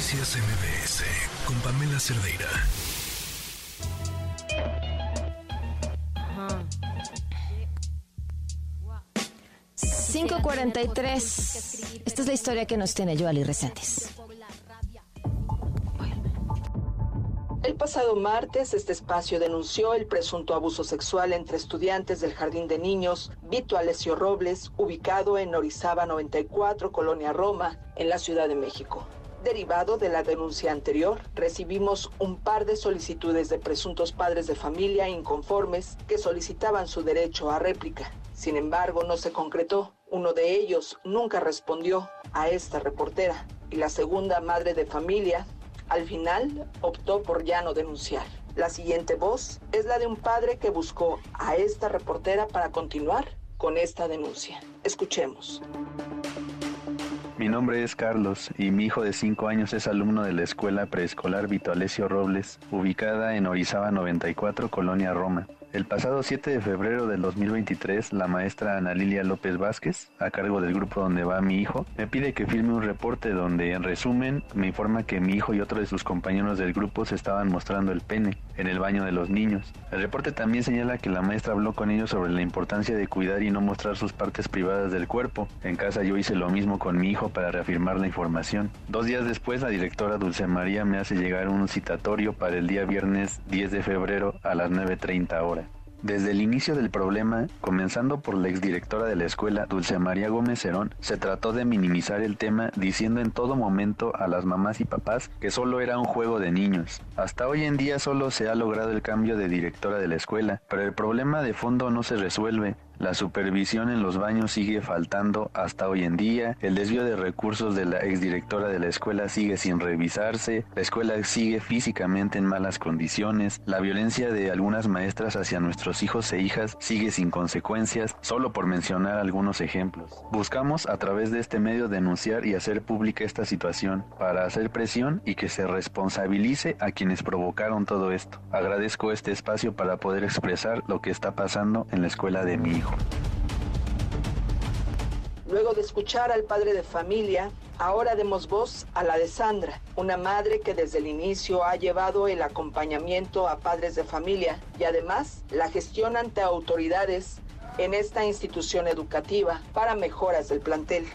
Noticias MBS con Pamela Cerdeira. ...5.43... Esta es la historia que nos tiene Joali Reséndiz. El pasado martes, este espacio denunció el presunto abuso sexual entre estudiantes del Jardín de Niños Vito Alessio Robles, ubicado en Orizaba 94, Colonia Roma, en la Ciudad de México. Derivado de la denuncia anterior, recibimos un par de solicitudes de presuntos padres de familia inconformes que solicitaban su derecho a réplica. Sin embargo, no se concretó. Uno de ellos nunca respondió a esta reportera y la segunda madre de familia al final optó por ya no denunciar. La siguiente voz es la de un padre que buscó a esta reportera para continuar con esta denuncia. Escuchemos. Mi nombre es Carlos y mi hijo de 5 años es alumno de la escuela preescolar Vito Alessio Robles, ubicada en Orizaba 94, Colonia Roma. El pasado 7 de febrero del 2023, la maestra Ana Lilia López Vázquez, a cargo del grupo donde va mi hijo, me pide que firme un reporte donde, en resumen, me informa que mi hijo y otro de sus compañeros del grupo se estaban mostrando el pene en el baño de los niños. El reporte también señala que la maestra habló con ellos sobre la importancia de cuidar y no mostrar sus partes privadas del cuerpo. En casa yo hice lo mismo con mi hijo para reafirmar la información. Dos días después, la directora Dulce María me hace llegar un citatorio para el día viernes 10 de febrero a las 9.30 horas. Desde el inicio del problema, comenzando por la exdirectora de la escuela, Dulce María Gómez Cerón, se trató de minimizar el tema diciendo en todo momento a las mamás y papás que solo era un juego de niños. Hasta hoy en día solo se ha logrado el cambio de directora de la escuela, pero el problema de fondo no se resuelve, la supervisión en los baños sigue faltando hasta hoy en día. El desvío de recursos de la exdirectora de la escuela sigue sin revisarse. La escuela sigue físicamente en malas condiciones. La violencia de algunas maestras hacia nuestros hijos e hijas sigue sin consecuencias, solo por mencionar algunos ejemplos. Buscamos a través de este medio denunciar y hacer pública esta situación para hacer presión y que se responsabilice a quienes provocaron todo esto. Agradezco este espacio para poder expresar lo que está pasando en la escuela de mi hijo. Luego de escuchar al padre de familia, ahora demos voz a la de Sandra, una madre que desde el inicio ha llevado el acompañamiento a padres de familia y además la gestión ante autoridades en esta institución educativa para mejoras del plantel.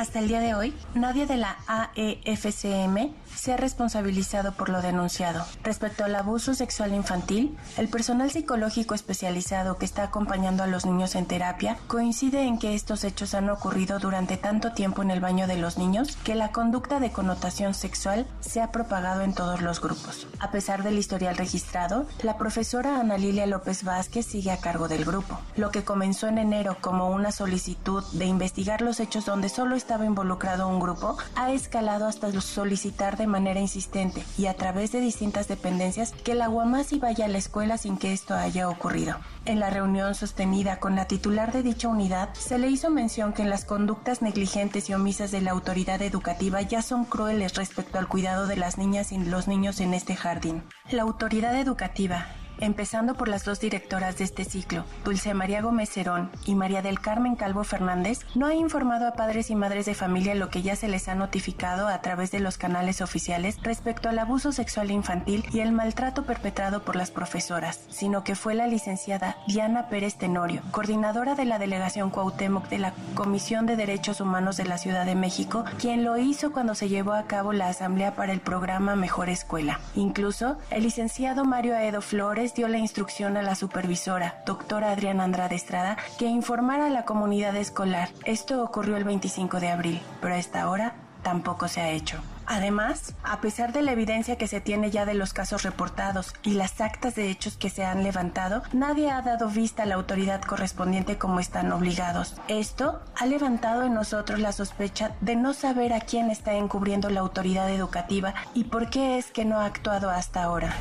Hasta el día de hoy, nadie de la AEFCM se ha responsabilizado por lo denunciado. Respecto al abuso sexual infantil, el personal psicológico especializado que está acompañando a los niños en terapia coincide en que estos hechos han ocurrido durante tanto tiempo en el baño de los niños que la conducta de connotación sexual se ha propagado en todos los grupos. A pesar del historial registrado, la profesora Ana Lilia López Vázquez sigue a cargo del grupo. Lo que comenzó en enero como una solicitud de investigar los hechos donde solo estaba involucrado un grupo ha escalado hasta solicitar de manera insistente y a través de distintas dependencias que la Guamasi vaya a la escuela sin que esto haya ocurrido. En la reunión sostenida con la titular de dicha unidad, se le hizo mención que las conductas negligentes y omisas de la autoridad educativa ya son crueles respecto al cuidado de las niñas y los niños en este jardín. La autoridad educativa, empezando por las dos directoras de este ciclo, Dulce María Gómez Cerón y María del Carmen Calvo Fernández, no ha informado a padres y madres de familia lo que ya se les ha notificado a través de los canales oficiales respecto al abuso sexual infantil y el maltrato perpetrado por las profesoras, sino que fue la licenciada Diana Pérez Tenorio, coordinadora de la delegación Cuauhtémoc de la Comisión de Derechos Humanos de la Ciudad de México, quien lo hizo cuando se llevó a cabo la asamblea para el programa Mejor Escuela. Incluso, el licenciado Mario Aedo Flores dio la instrucción a la supervisora, doctora Adriana Andrade Estrada, que informara a la comunidad escolar. Esto ocurrió el 25 de abril, pero a esta hora tampoco se ha hecho. Además, a pesar de la evidencia que se tiene ya de los casos reportados y las actas de hechos que se han levantado, nadie ha dado vista a la autoridad correspondiente como están obligados. Esto ha levantado en nosotros la sospecha de no saber a quién está encubriendo la autoridad educativa y por qué es que no ha actuado hasta ahora.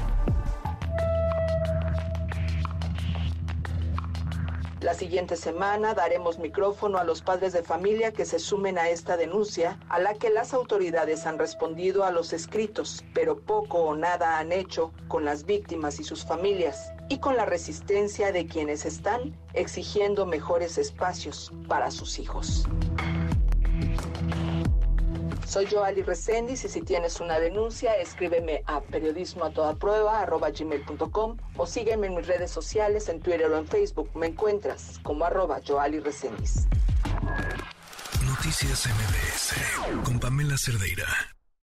La siguiente semana daremos micrófono a los padres de familia que se sumen a esta denuncia, a la que las autoridades han respondido a los escritos, pero poco o nada han hecho con las víctimas y sus familias. y con la resistencia de quienes están exigiendo mejores espacios para sus hijos. Soy Joali Reséndiz y si tienes una denuncia, escríbeme a periodismo o sígueme en mis redes sociales, en Twitter o en Facebook. Me encuentras como arroba Joali Reséndiz. Noticias MBS con Pamela Cerdeira.